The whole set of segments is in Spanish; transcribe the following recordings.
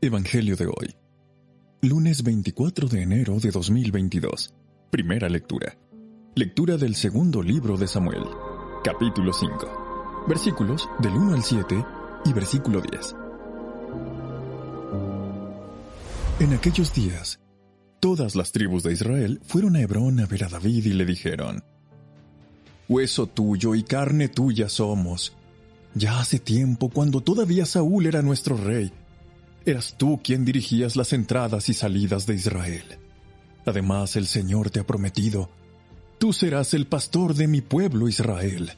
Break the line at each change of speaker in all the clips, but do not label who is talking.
Evangelio de hoy. Lunes 24 de enero de 2022. Primera lectura. Lectura del segundo libro de Samuel. Capítulo 5. Versículos del 1 al 7 y versículo 10. En aquellos días, todas las tribus de Israel fueron a Hebrón a ver a David y le dijeron, Hueso tuyo y carne tuya somos. Ya hace tiempo, cuando todavía Saúl era nuestro rey, Eras tú quien dirigías las entradas y salidas de Israel. Además, el Señor te ha prometido, tú serás el pastor de mi pueblo Israel.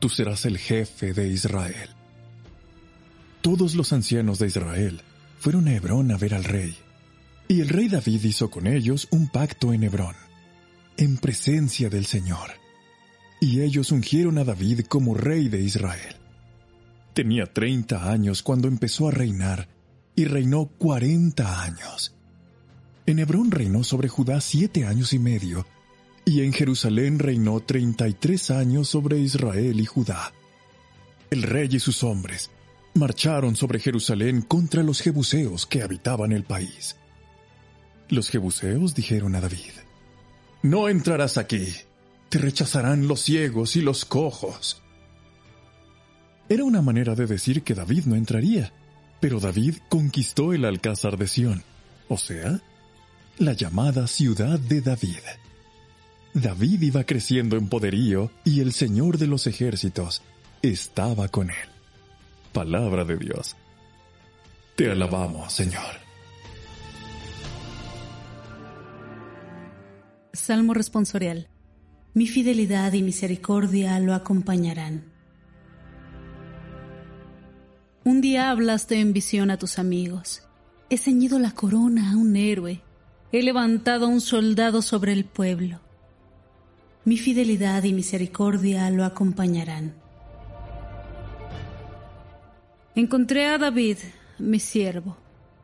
Tú serás el jefe de Israel. Todos los ancianos de Israel fueron a Hebrón a ver al rey. Y el rey David hizo con ellos un pacto en Hebrón, en presencia del Señor. Y ellos ungieron a David como rey de Israel. Tenía treinta años cuando empezó a reinar y reinó cuarenta años. En Hebrón reinó sobre Judá siete años y medio, y en Jerusalén reinó treinta y tres años sobre Israel y Judá. El rey y sus hombres marcharon sobre Jerusalén contra los jebuseos que habitaban el país. Los jebuseos dijeron a David, No entrarás aquí, te rechazarán los ciegos y los cojos. Era una manera de decir que David no entraría, pero David conquistó el Alcázar de Sión, o sea, la llamada ciudad de David. David iba creciendo en poderío y el Señor de los ejércitos estaba con él. Palabra de Dios. Te alabamos, Señor.
Salmo responsorial. Mi fidelidad y misericordia lo acompañarán. Un día hablaste en visión a tus amigos. He ceñido la corona a un héroe. He levantado a un soldado sobre el pueblo. Mi fidelidad y misericordia lo acompañarán. Encontré a David, mi siervo,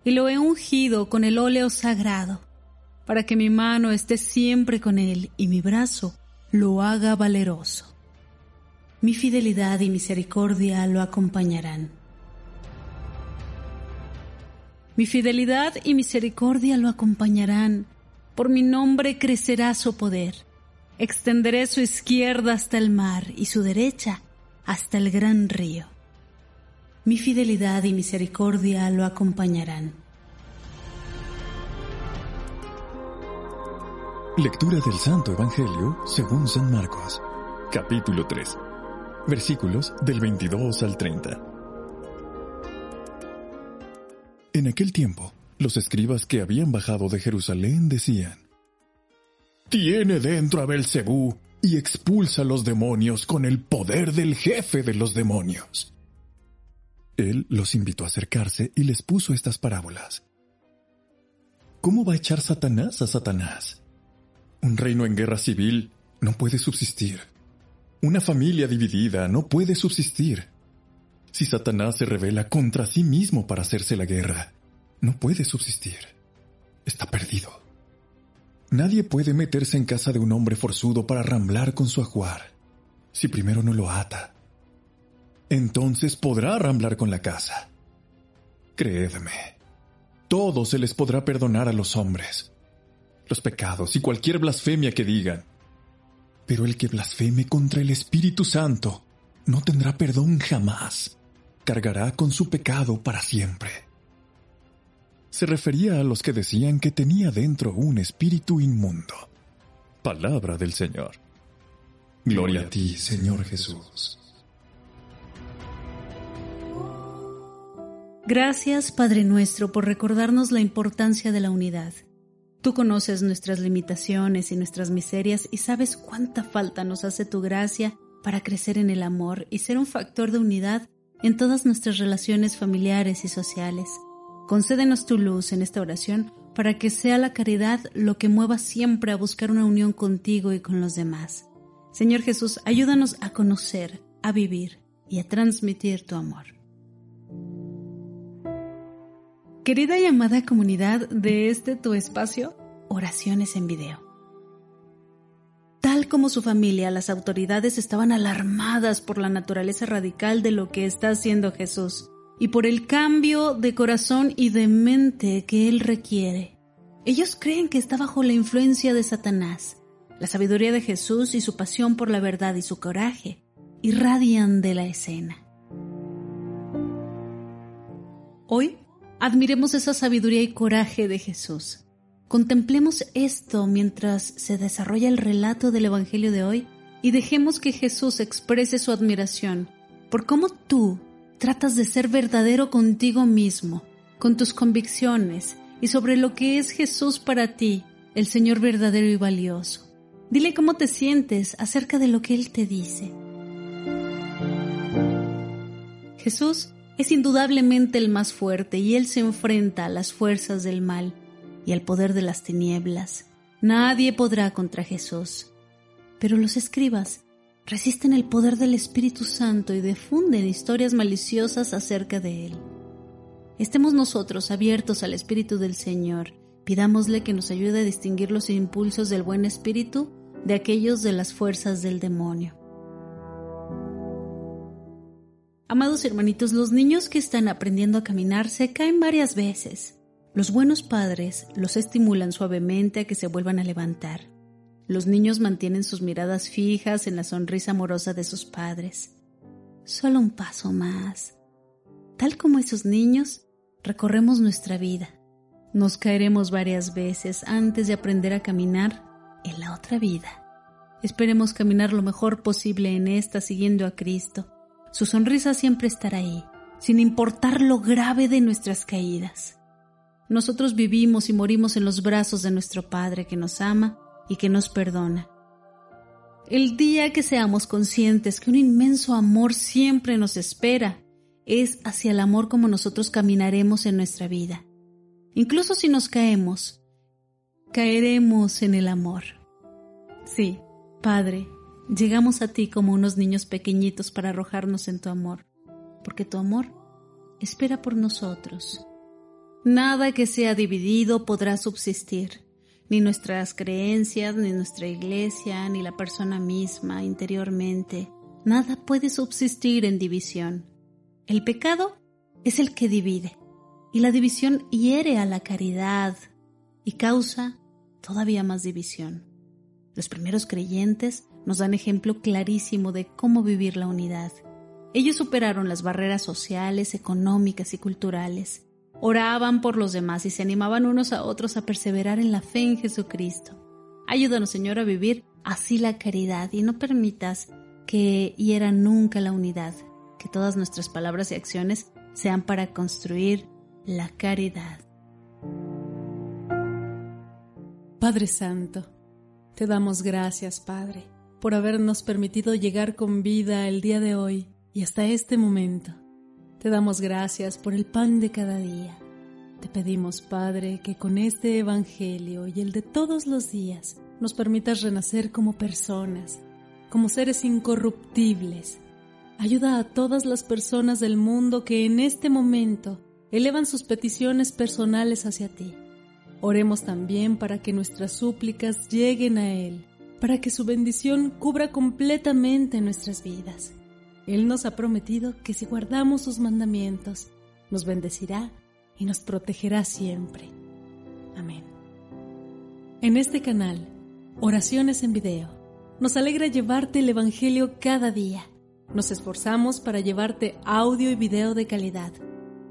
y lo he ungido con el óleo sagrado, para que mi mano esté siempre con él y mi brazo lo haga valeroso. Mi fidelidad y misericordia lo acompañarán. Mi fidelidad y misericordia lo acompañarán. Por mi nombre crecerá su poder. Extenderé su izquierda hasta el mar y su derecha hasta el gran río. Mi fidelidad y misericordia lo acompañarán.
Lectura del Santo Evangelio según San Marcos, capítulo 3, versículos del 22 al 30. En aquel tiempo, los escribas que habían bajado de Jerusalén decían, Tiene dentro a Belcebú y expulsa a los demonios con el poder del jefe de los demonios. Él los invitó a acercarse y les puso estas parábolas. ¿Cómo va a echar Satanás a Satanás? Un reino en guerra civil no puede subsistir. Una familia dividida no puede subsistir. Si Satanás se revela contra sí mismo para hacerse la guerra, no puede subsistir. Está perdido. Nadie puede meterse en casa de un hombre forzudo para ramblar con su ajuar, si primero no lo ata. Entonces podrá ramblar con la casa. Creedme, todo se les podrá perdonar a los hombres, los pecados y cualquier blasfemia que digan. Pero el que blasfeme contra el Espíritu Santo no tendrá perdón jamás cargará con su pecado para siempre. Se refería a los que decían que tenía dentro un espíritu inmundo. Palabra del Señor. Gloria a ti, Señor Jesús.
Gracias, Padre nuestro, por recordarnos la importancia de la unidad. Tú conoces nuestras limitaciones y nuestras miserias y sabes cuánta falta nos hace tu gracia para crecer en el amor y ser un factor de unidad en todas nuestras relaciones familiares y sociales. Concédenos tu luz en esta oración para que sea la caridad lo que mueva siempre a buscar una unión contigo y con los demás. Señor Jesús, ayúdanos a conocer, a vivir y a transmitir tu amor. Querida y amada comunidad de este tu espacio, oraciones en video Tal como su familia, las autoridades estaban alarmadas por la naturaleza radical de lo que está haciendo Jesús y por el cambio de corazón y de mente que él requiere. Ellos creen que está bajo la influencia de Satanás. La sabiduría de Jesús y su pasión por la verdad y su coraje irradian de la escena. Hoy admiremos esa sabiduría y coraje de Jesús. Contemplemos esto mientras se desarrolla el relato del Evangelio de hoy y dejemos que Jesús exprese su admiración por cómo tú tratas de ser verdadero contigo mismo, con tus convicciones y sobre lo que es Jesús para ti, el Señor verdadero y valioso. Dile cómo te sientes acerca de lo que Él te dice. Jesús es indudablemente el más fuerte y Él se enfrenta a las fuerzas del mal y al poder de las tinieblas. Nadie podrá contra Jesús. Pero los escribas resisten el poder del Espíritu Santo y difunden historias maliciosas acerca de Él. Estemos nosotros abiertos al Espíritu del Señor, pidámosle que nos ayude a distinguir los impulsos del buen espíritu de aquellos de las fuerzas del demonio. Amados hermanitos, los niños que están aprendiendo a caminar se caen varias veces. Los buenos padres los estimulan suavemente a que se vuelvan a levantar. Los niños mantienen sus miradas fijas en la sonrisa amorosa de sus padres. Solo un paso más. Tal como esos niños, recorremos nuestra vida. Nos caeremos varias veces antes de aprender a caminar en la otra vida. Esperemos caminar lo mejor posible en esta siguiendo a Cristo su sonrisa siempre estará ahí, sin importar lo grave de nuestras caídas. Nosotros vivimos y morimos en los brazos de nuestro Padre que nos ama y que nos perdona. El día que seamos conscientes que un inmenso amor siempre nos espera, es hacia el amor como nosotros caminaremos en nuestra vida. Incluso si nos caemos, caeremos en el amor. Sí, Padre, Llegamos a ti como unos niños pequeñitos para arrojarnos en tu amor, porque tu amor espera por nosotros. Nada que sea dividido podrá subsistir, ni nuestras creencias, ni nuestra iglesia, ni la persona misma interiormente. Nada puede subsistir en división. El pecado es el que divide, y la división hiere a la caridad y causa todavía más división. Los primeros creyentes nos dan ejemplo clarísimo de cómo vivir la unidad. Ellos superaron las barreras sociales, económicas y culturales. Oraban por los demás y se animaban unos a otros a perseverar en la fe en Jesucristo. Ayúdanos, Señor, a vivir así la caridad y no permitas que hiera nunca la unidad, que todas nuestras palabras y acciones sean para construir la caridad.
Padre Santo, te damos gracias, Padre por habernos permitido llegar con vida el día de hoy y hasta este momento. Te damos gracias por el pan de cada día. Te pedimos, Padre, que con este Evangelio y el de todos los días nos permitas renacer como personas, como seres incorruptibles. Ayuda a todas las personas del mundo que en este momento elevan sus peticiones personales hacia ti. Oremos también para que nuestras súplicas lleguen a Él para que su bendición cubra completamente nuestras vidas. Él nos ha prometido que si guardamos sus mandamientos, nos bendecirá y nos protegerá siempre. Amén. En este canal, Oraciones en Video, nos alegra llevarte el Evangelio cada día. Nos esforzamos para llevarte audio y video de calidad,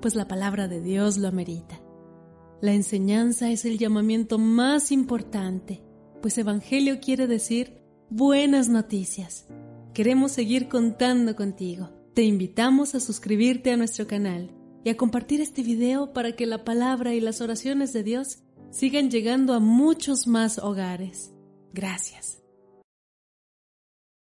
pues la palabra de Dios lo amerita. La enseñanza es el llamamiento más importante pues Evangelio quiere decir buenas noticias. Queremos seguir contando contigo. Te invitamos a suscribirte a nuestro canal y a compartir este video para que la palabra y las oraciones de Dios sigan llegando a muchos más hogares. Gracias.